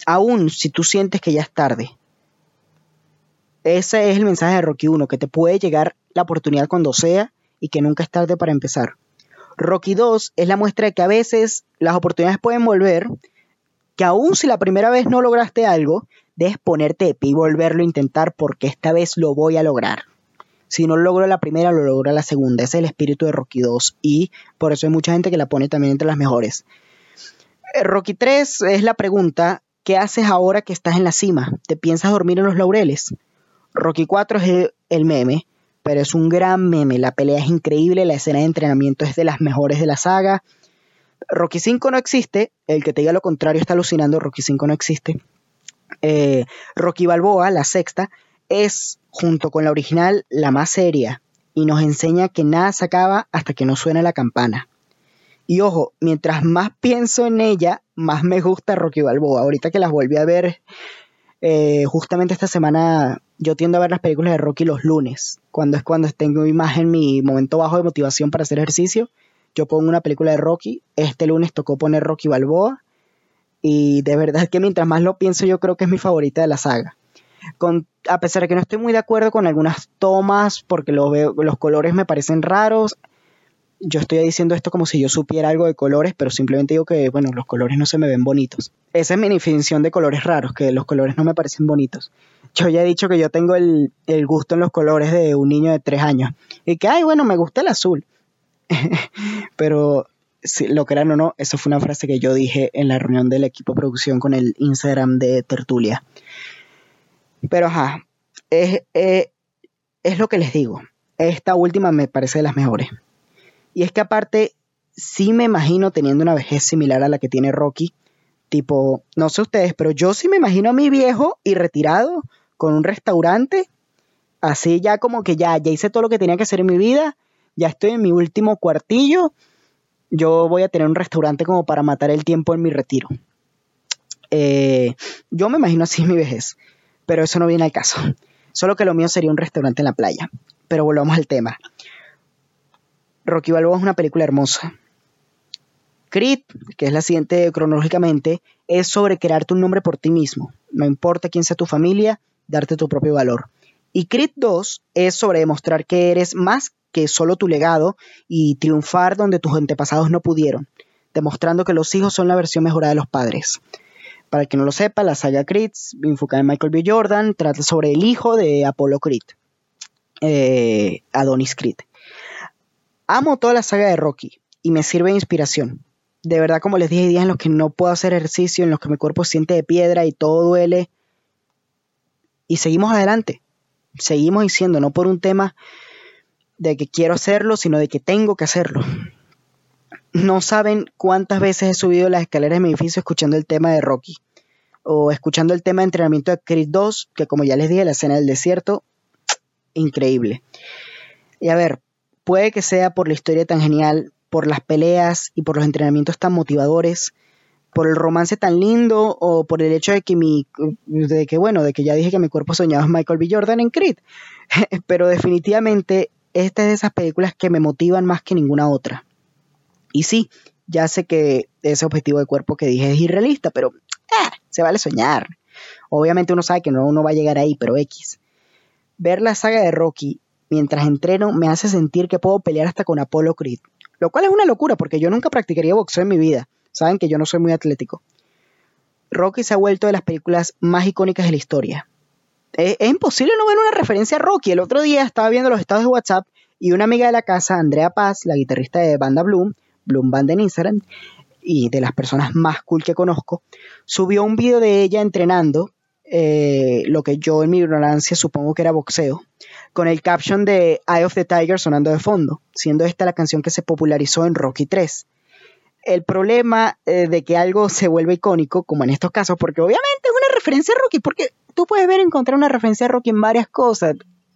aun si tú sientes que ya es tarde. Ese es el mensaje de Rocky 1, que te puede llegar la oportunidad cuando sea y que nunca es tarde para empezar. Rocky 2 es la muestra de que a veces las oportunidades pueden volver, que aún si la primera vez no lograste algo, debes ponerte de pie y volverlo a intentar porque esta vez lo voy a lograr. Si no lo logro la primera, lo logro la segunda. Ese es el espíritu de Rocky 2 y por eso hay mucha gente que la pone también entre las mejores. Eh, Rocky 3 es la pregunta, ¿qué haces ahora que estás en la cima? ¿Te piensas dormir en los laureles? Rocky 4 es el meme, pero es un gran meme. La pelea es increíble, la escena de entrenamiento es de las mejores de la saga. Rocky 5 no existe, el que te diga lo contrario está alucinando, Rocky 5 no existe. Eh, Rocky Balboa, la sexta, es, junto con la original, la más seria y nos enseña que nada se acaba hasta que no suene la campana. Y ojo, mientras más pienso en ella, más me gusta Rocky Balboa. Ahorita que las volví a ver, eh, justamente esta semana yo tiendo a ver las películas de Rocky los lunes, cuando es cuando tengo más en mi momento bajo de motivación para hacer ejercicio. Yo pongo una película de Rocky, este lunes tocó poner Rocky Balboa y de verdad que mientras más lo pienso yo creo que es mi favorita de la saga. A pesar de que no estoy muy de acuerdo con algunas tomas porque los colores me parecen raros, yo estoy diciendo esto como si yo supiera algo de colores, pero simplemente digo que, bueno, los colores no se me ven bonitos. Esa es mi definición de colores raros, que los colores no me parecen bonitos. Yo ya he dicho que yo tengo el, el gusto en los colores de un niño de tres años. Y que, ay, bueno, me gusta el azul. pero si lo crean o no, eso fue una frase que yo dije en la reunión del equipo producción con el Instagram de Tertulia. Pero ajá, es, es, es lo que les digo. Esta última me parece de las mejores. Y es que aparte, sí me imagino teniendo una vejez similar a la que tiene Rocky. Tipo, no sé ustedes, pero yo sí me imagino a mi viejo y retirado con un restaurante. Así ya como que ya, ya hice todo lo que tenía que hacer en mi vida. Ya estoy en mi último cuartillo yo voy a tener un restaurante como para matar el tiempo en mi retiro. Eh, yo me imagino así mi vejez, pero eso no viene al caso. Solo que lo mío sería un restaurante en la playa. Pero volvamos al tema. Rocky Balboa es una película hermosa. Creed, que es la siguiente cronológicamente, es sobre crearte un nombre por ti mismo. No importa quién sea tu familia, darte tu propio valor. Y Creed 2 es sobre demostrar que eres más que solo tu legado y triunfar donde tus antepasados no pudieron, demostrando que los hijos son la versión mejorada de los padres. Para el que no lo sepa, la saga Creed, enfocada en Michael B. Jordan, trata sobre el hijo de Apollo Creed, eh, Adonis Creed. Amo toda la saga de Rocky y me sirve de inspiración. De verdad, como les dije, hay días en los que no puedo hacer ejercicio, en los que mi cuerpo siente de piedra y todo duele. Y seguimos adelante. Seguimos diciendo, no por un tema de que quiero hacerlo, sino de que tengo que hacerlo. No saben cuántas veces he subido las escaleras de mi edificio escuchando el tema de Rocky o escuchando el tema de entrenamiento de Chris 2, que como ya les dije, la escena del desierto, increíble. Y a ver, puede que sea por la historia tan genial, por las peleas y por los entrenamientos tan motivadores, por el romance tan lindo o por el hecho de que mi de que bueno, de que ya dije que mi cuerpo soñaba Michael B. Jordan en Creed. Pero definitivamente esta es de esas películas que me motivan más que ninguna otra. Y sí, ya sé que ese objetivo de cuerpo que dije es irrealista, pero eh, se vale soñar. Obviamente uno sabe que no uno va a llegar ahí, pero X. Ver la saga de Rocky mientras entreno me hace sentir que puedo pelear hasta con Apollo Creed. Lo cual es una locura porque yo nunca practicaría boxeo en mi vida. Saben que yo no soy muy atlético. Rocky se ha vuelto de las películas más icónicas de la historia es, imposible no ver una referencia a Rocky. El otro día estaba viendo los estados de WhatsApp y una amiga de la casa, Andrea Paz, la guitarrista de banda Bloom, Bloom Band en Instagram, y de las personas más cool que conozco, subió un video de ella entrenando, eh, lo que yo en mi ignorancia supongo que era boxeo, con el caption de Eye of the Tiger sonando de fondo, siendo esta la canción que se popularizó en Rocky 3 el problema eh, de que algo se vuelve icónico, como en estos casos, porque obviamente es una referencia a Rocky, porque tú puedes ver encontrar una referencia a Rocky en varias cosas.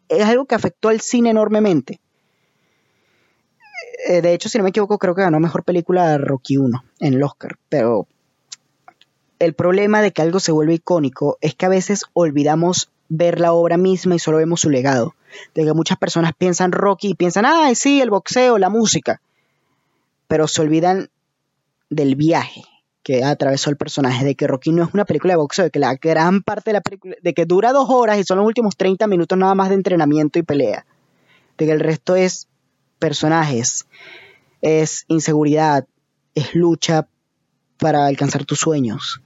Es algo que afectó al cine enormemente. Eh, de hecho, si no me equivoco, creo que ganó mejor película Rocky 1 en el Oscar. Pero el problema de que algo se vuelve icónico es que a veces olvidamos ver la obra misma y solo vemos su legado. De que muchas personas piensan Rocky y piensan, ah, sí, el boxeo, la música. Pero se olvidan del viaje, que atravesó el personaje, de que Rocky no es una película de boxeo, de que la gran parte de la película, de que dura dos horas y son los últimos 30 minutos nada más de entrenamiento y pelea, de que el resto es personajes, es inseguridad, es lucha para alcanzar tus sueños.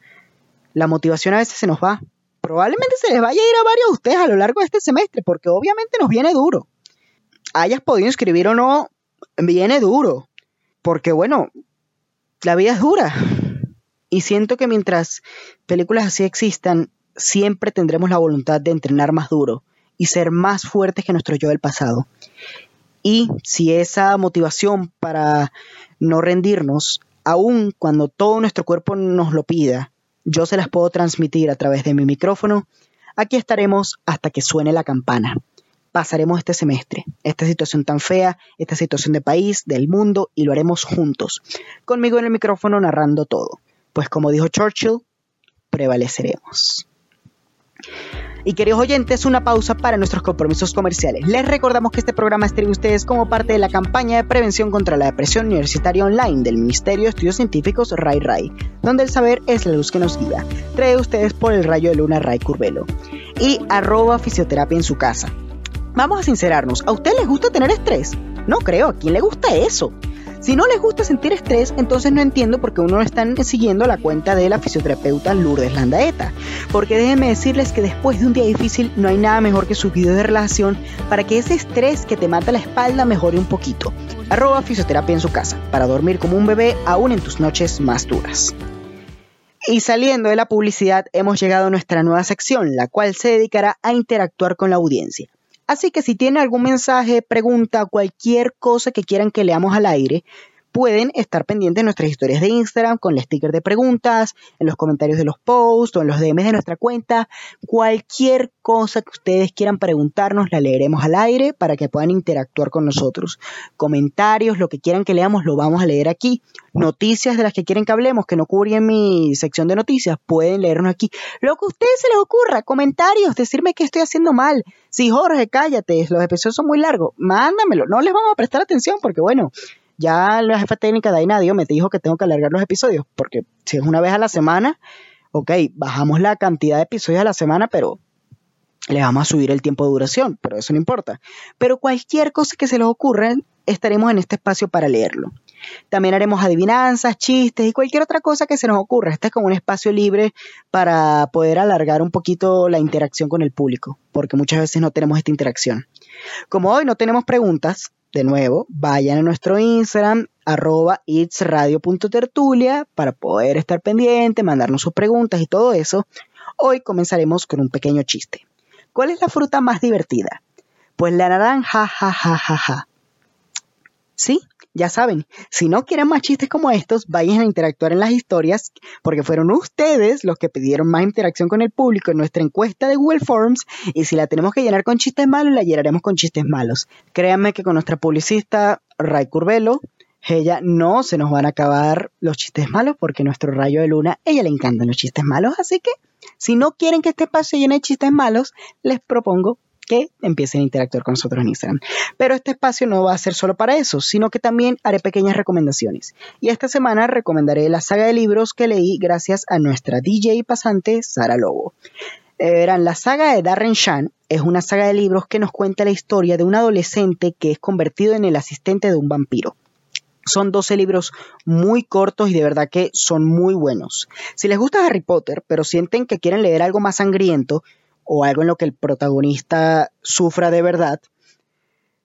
la motivación a veces se nos va. Probablemente se les vaya a ir a varios de ustedes a lo largo de este semestre, porque obviamente nos viene duro. Hayas podido inscribir o no, viene duro. Porque bueno, la vida es dura. Y siento que mientras películas así existan, siempre tendremos la voluntad de entrenar más duro y ser más fuertes que nuestro yo del pasado. Y si esa motivación para no rendirnos, aun cuando todo nuestro cuerpo nos lo pida, yo se las puedo transmitir a través de mi micrófono, aquí estaremos hasta que suene la campana. Pasaremos este semestre, esta situación tan fea, esta situación de país, del mundo, y lo haremos juntos, conmigo en el micrófono narrando todo. Pues como dijo Churchill, prevaleceremos. Y queridos oyentes, una pausa para nuestros compromisos comerciales. Les recordamos que este programa está ustedes como parte de la campaña de prevención contra la depresión universitaria online del Ministerio de Estudios Científicos RAI RAI, donde el saber es la luz que nos guía. Trae ustedes por el rayo de luna RAI Curvelo. Y arroba fisioterapia en su casa. Vamos a sincerarnos, ¿a ustedes les gusta tener estrés? No creo, ¿a quién le gusta eso? Si no les gusta sentir estrés, entonces no entiendo por qué uno no están siguiendo la cuenta de la fisioterapeuta Lourdes Landaeta. Porque déjenme decirles que después de un día difícil no hay nada mejor que sus videos de relación para que ese estrés que te mata la espalda mejore un poquito. Arroba fisioterapia en su casa, para dormir como un bebé aún en tus noches más duras. Y saliendo de la publicidad, hemos llegado a nuestra nueva sección, la cual se dedicará a interactuar con la audiencia. Así que si tienen algún mensaje, pregunta, cualquier cosa que quieran que leamos al aire, pueden estar pendientes de nuestras historias de Instagram con el sticker de preguntas, en los comentarios de los posts o en los DMs de nuestra cuenta. Cualquier cosa que ustedes quieran preguntarnos la leeremos al aire para que puedan interactuar con nosotros. Comentarios, lo que quieran que leamos, lo vamos a leer aquí. Noticias de las que quieren que hablemos, que no cubren mi sección de noticias, pueden leernos aquí. Lo que a ustedes se les ocurra, comentarios, decirme que estoy haciendo mal. Si Jorge, cállate, los episodios son muy largos, mándamelo. No les vamos a prestar atención porque, bueno, ya la jefa técnica de Ainadio me dijo que tengo que alargar los episodios, porque si es una vez a la semana, ok, bajamos la cantidad de episodios a la semana, pero le vamos a subir el tiempo de duración, pero eso no importa. Pero cualquier cosa que se les ocurra, estaremos en este espacio para leerlo. También haremos adivinanzas, chistes y cualquier otra cosa que se nos ocurra. Este es como un espacio libre para poder alargar un poquito la interacción con el público, porque muchas veces no tenemos esta interacción. Como hoy no tenemos preguntas, de nuevo, vayan a nuestro Instagram, arroba itsradio.tertulia, para poder estar pendiente, mandarnos sus preguntas y todo eso. Hoy comenzaremos con un pequeño chiste. ¿Cuál es la fruta más divertida? Pues la naranja, ja, ja, ja, ja. Sí, ya saben, si no quieren más chistes como estos, vayan a interactuar en las historias, porque fueron ustedes los que pidieron más interacción con el público en nuestra encuesta de Google Forms, y si la tenemos que llenar con chistes malos, la llenaremos con chistes malos. Créanme que con nuestra publicista Ray Curvelo, ella no se nos van a acabar los chistes malos, porque nuestro rayo de luna, ella le encantan los chistes malos, así que si no quieren que este espacio llene de chistes malos, les propongo que empiecen a interactuar con nosotros en Instagram. Pero este espacio no va a ser solo para eso, sino que también haré pequeñas recomendaciones. Y esta semana recomendaré la saga de libros que leí gracias a nuestra DJ pasante Sara Lobo. Eh, verán, la saga de Darren Shan es una saga de libros que nos cuenta la historia de un adolescente que es convertido en el asistente de un vampiro. Son 12 libros muy cortos y de verdad que son muy buenos. Si les gusta Harry Potter, pero sienten que quieren leer algo más sangriento, o algo en lo que el protagonista sufra de verdad,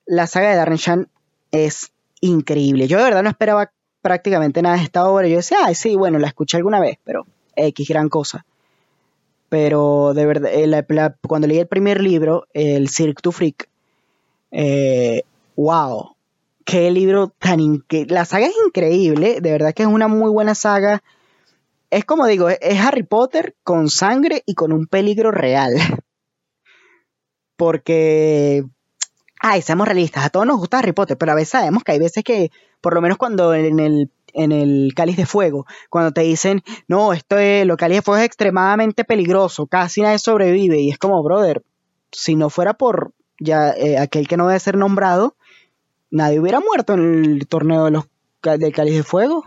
la saga de Darren Shan es increíble. Yo de verdad no esperaba prácticamente nada de esta obra. Yo decía, ay, sí, bueno, la escuché alguna vez, pero X gran cosa. Pero de verdad, eh, cuando leí el primer libro, el Cirque du Freak, eh, wow, qué libro tan increíble. La saga es increíble, de verdad que es una muy buena saga es como digo, es Harry Potter con sangre y con un peligro real. Porque, ay, seamos realistas, a todos nos gusta Harry Potter, pero a veces sabemos que hay veces que, por lo menos cuando en el, en el cáliz de fuego, cuando te dicen, no, esto es, lo cáliz de fuego es extremadamente peligroso, casi nadie sobrevive, y es como, brother, si no fuera por ya eh, aquel que no debe ser nombrado, nadie hubiera muerto en el torneo de los, del cáliz de fuego.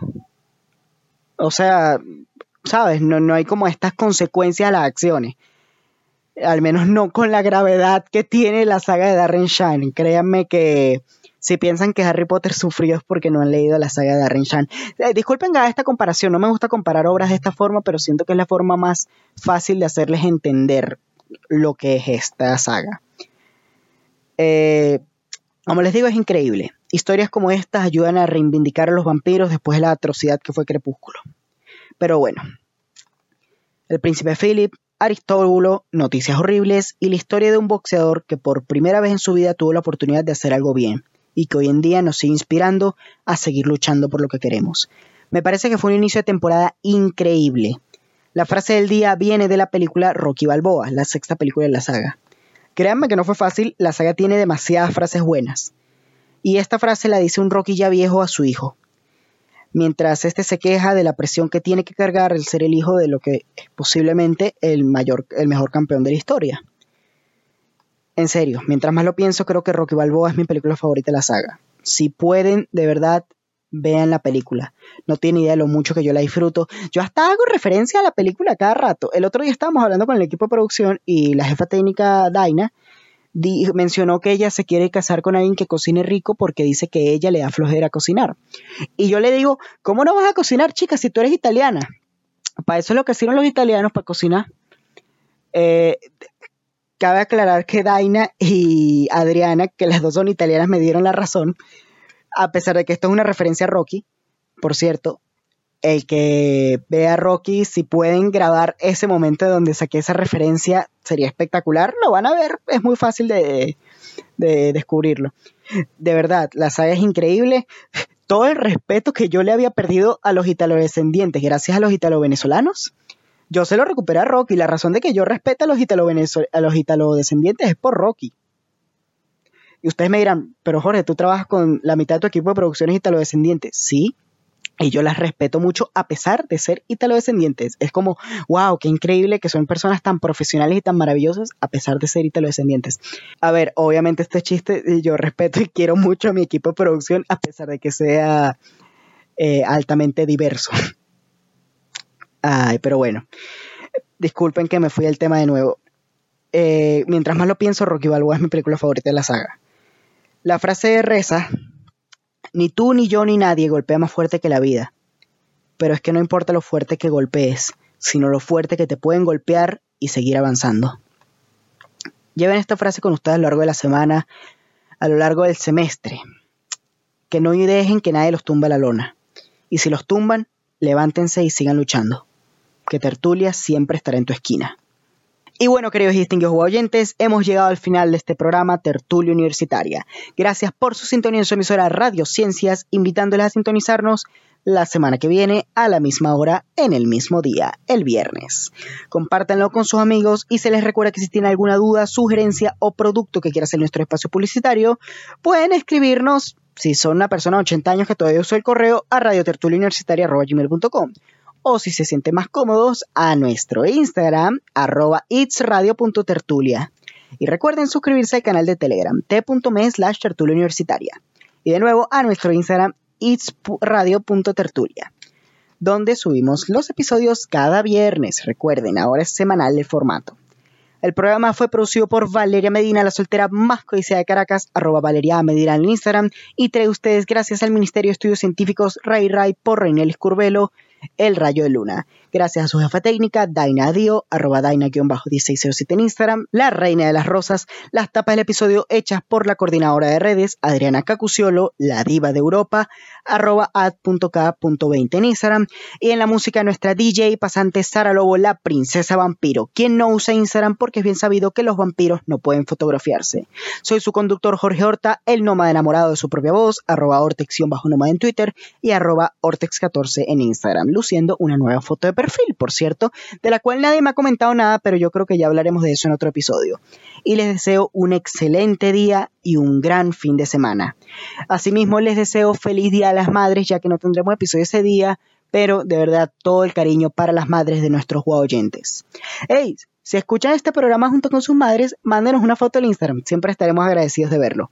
O sea, ¿sabes? No, no hay como estas consecuencias a las acciones. al menos no con la gravedad que tiene la saga de Darren Shan. Créanme que si piensan que Harry Potter sufrió es porque no han leído la saga de Darren Shan. Eh, disculpen esta comparación, no me gusta comparar obras de esta forma, pero siento que es la forma más fácil de hacerles entender lo que es esta saga. Eh, como les digo, es increíble. Historias como estas ayudan a reivindicar a los vampiros después de la atrocidad que fue Crepúsculo. Pero bueno, el príncipe Philip, Aristóbulo, Noticias Horribles y la historia de un boxeador que por primera vez en su vida tuvo la oportunidad de hacer algo bien y que hoy en día nos sigue inspirando a seguir luchando por lo que queremos. Me parece que fue un inicio de temporada increíble. La frase del día viene de la película Rocky Balboa, la sexta película de la saga. Créanme que no fue fácil, la saga tiene demasiadas frases buenas. Y esta frase la dice un Rocky ya viejo a su hijo mientras este se queja de la presión que tiene que cargar el ser el hijo de lo que es posiblemente el, mayor, el mejor campeón de la historia. En serio, mientras más lo pienso, creo que Rocky Balboa es mi película favorita de la saga. Si pueden, de verdad, vean la película. No tienen idea de lo mucho que yo la disfruto. Yo hasta hago referencia a la película cada rato. El otro día estábamos hablando con el equipo de producción y la jefa técnica Daina mencionó que ella se quiere casar con alguien que cocine rico porque dice que ella le da flojera cocinar. Y yo le digo, ¿cómo no vas a cocinar, chica, si tú eres italiana? Para eso es lo que hicieron los italianos, para cocinar. Eh, cabe aclarar que Daina y Adriana, que las dos son italianas, me dieron la razón, a pesar de que esto es una referencia a Rocky, por cierto, el que vea Rocky, si pueden grabar ese momento donde saqué esa referencia, sería espectacular. Lo van a ver, es muy fácil de, descubrirlo. De verdad, la saga es increíble. Todo el respeto que yo le había perdido a los italo-descendientes gracias a los italo-venezolanos, yo se lo recuperé a Rocky. La razón de que yo respeto a los, italo a los italo-descendientes es por Rocky. Y ustedes me dirán, pero Jorge, tú trabajas con la mitad de tu equipo de producciones italo-descendientes. Sí, y yo las respeto mucho a pesar de ser italo-descendientes. Es como, wow, qué increíble que son personas tan profesionales y tan maravillosas a pesar de ser italo-descendientes. A ver, obviamente este chiste eh, yo respeto y quiero mucho a mi equipo de producción a pesar de que sea eh, altamente diverso. Ay, pero bueno, disculpen que me fui al tema de nuevo. Eh, mientras más lo pienso, Rocky Balboa es mi película favorita de la saga. La frase reza ni tú, ni yo, ni nadie golpea más fuerte que la vida. Pero es que no importa lo fuerte que golpees, sino lo fuerte que te pueden golpear y seguir avanzando. Lleven esta frase con ustedes a lo largo de la semana, a lo largo del semestre. Que no dejen que nadie los tumbe la lona. Y si los tumban, levántense y sigan luchando. Que Tertulia siempre estará en tu esquina. Y bueno, queridos y distinguidos oyentes, hemos llegado al final de este programa Tertulia Universitaria. Gracias por su sintonía en su emisora Radio Ciencias, invitándoles a sintonizarnos la semana que viene a la misma hora en el mismo día, el viernes. Compártanlo con sus amigos y se les recuerda que si tienen alguna duda, sugerencia o producto que quiera hacer nuestro espacio publicitario, pueden escribirnos si son una persona de 80 años que todavía usa el correo a radiotertuliauniversitaria.com o si se sienten más cómodos a nuestro Instagram arroba itsradio.tertulia. Y recuerden suscribirse al canal de Telegram t.me slash tertulia universitaria. Y de nuevo a nuestro Instagram itsradio.tertulia donde subimos los episodios cada viernes. Recuerden, ahora es semanal el formato. El programa fue producido por Valeria Medina, la soltera más codiciada de Caracas, arroba Valeria Medina en Instagram, y trae ustedes gracias al Ministerio de Estudios Científicos Ray Ray por Reinelis Curvelo, el Rayo de Luna. Gracias a su jefa técnica, Daina Dio, arroba Daina-1607 en Instagram, la Reina de las Rosas, las tapas del episodio hechas por la coordinadora de redes, Adriana Cacuciolo, la diva de Europa, arroba ad.k.20 en Instagram, y en la música nuestra DJ pasante Sara Lobo, la princesa vampiro, quien no usa Instagram porque es bien sabido que los vampiros no pueden fotografiarse. Soy su conductor Jorge Horta, el nómada enamorado de su propia voz, arroba Ortex-nómada en Twitter y arroba Ortex14 en Instagram, luciendo una nueva foto de perfil, por cierto, de la cual nadie me ha comentado nada, pero yo creo que ya hablaremos de eso en otro episodio. Y les deseo un excelente día y un gran fin de semana. Asimismo, les deseo feliz Día a las Madres, ya que no tendremos episodio ese día, pero de verdad todo el cariño para las madres de nuestros oyentes. Hey, si escuchan este programa junto con sus madres, mándenos una foto al Instagram, siempre estaremos agradecidos de verlo.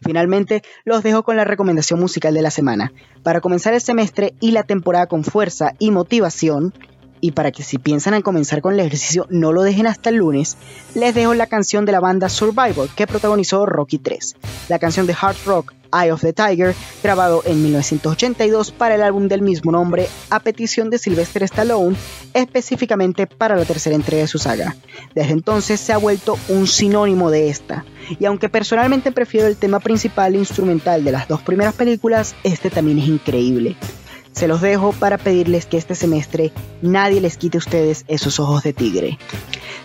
Finalmente, los dejo con la recomendación musical de la semana. Para comenzar el semestre y la temporada con fuerza y motivación, y para que si piensan en comenzar con el ejercicio no lo dejen hasta el lunes, les dejo la canción de la banda Survival que protagonizó Rocky 3, la canción de hard rock Eye of the Tiger, grabado en 1982 para el álbum del mismo nombre, a petición de Sylvester Stallone, específicamente para la tercera entrega de su saga. Desde entonces se ha vuelto un sinónimo de esta, y aunque personalmente prefiero el tema principal e instrumental de las dos primeras películas, este también es increíble. Se los dejo para pedirles que este semestre nadie les quite a ustedes esos ojos de tigre.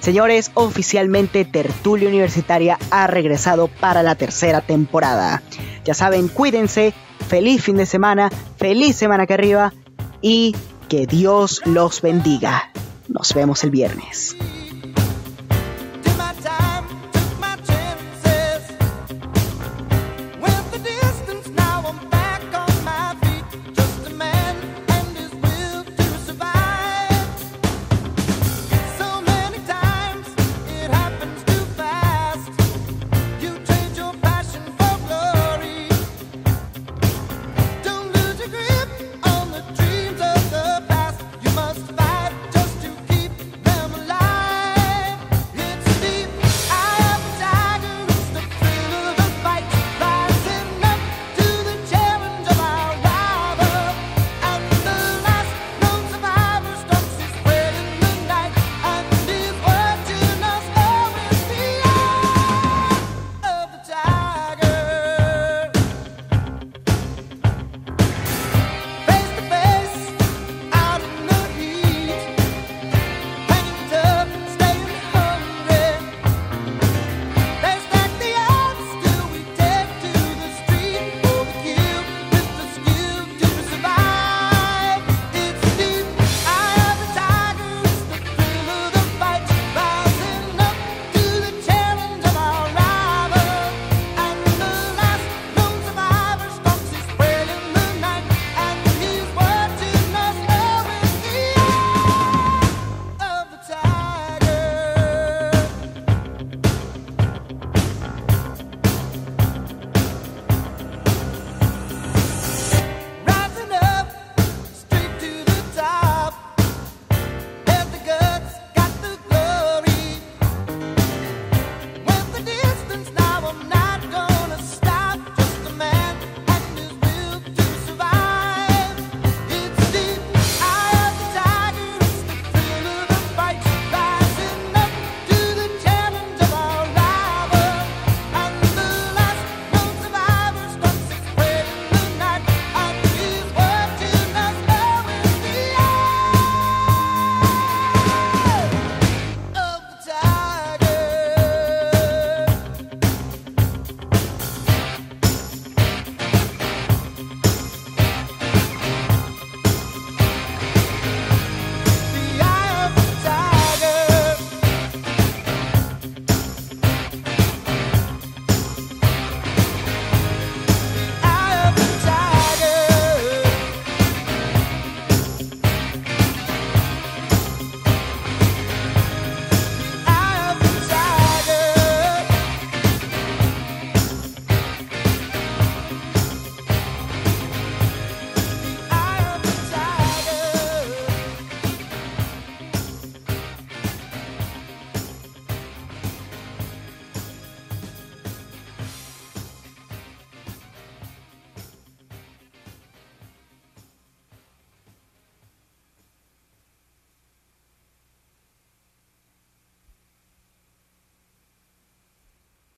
Señores, oficialmente Tertulia Universitaria ha regresado para la tercera temporada. Ya saben, cuídense, feliz fin de semana, feliz semana que arriba y que Dios los bendiga. Nos vemos el viernes.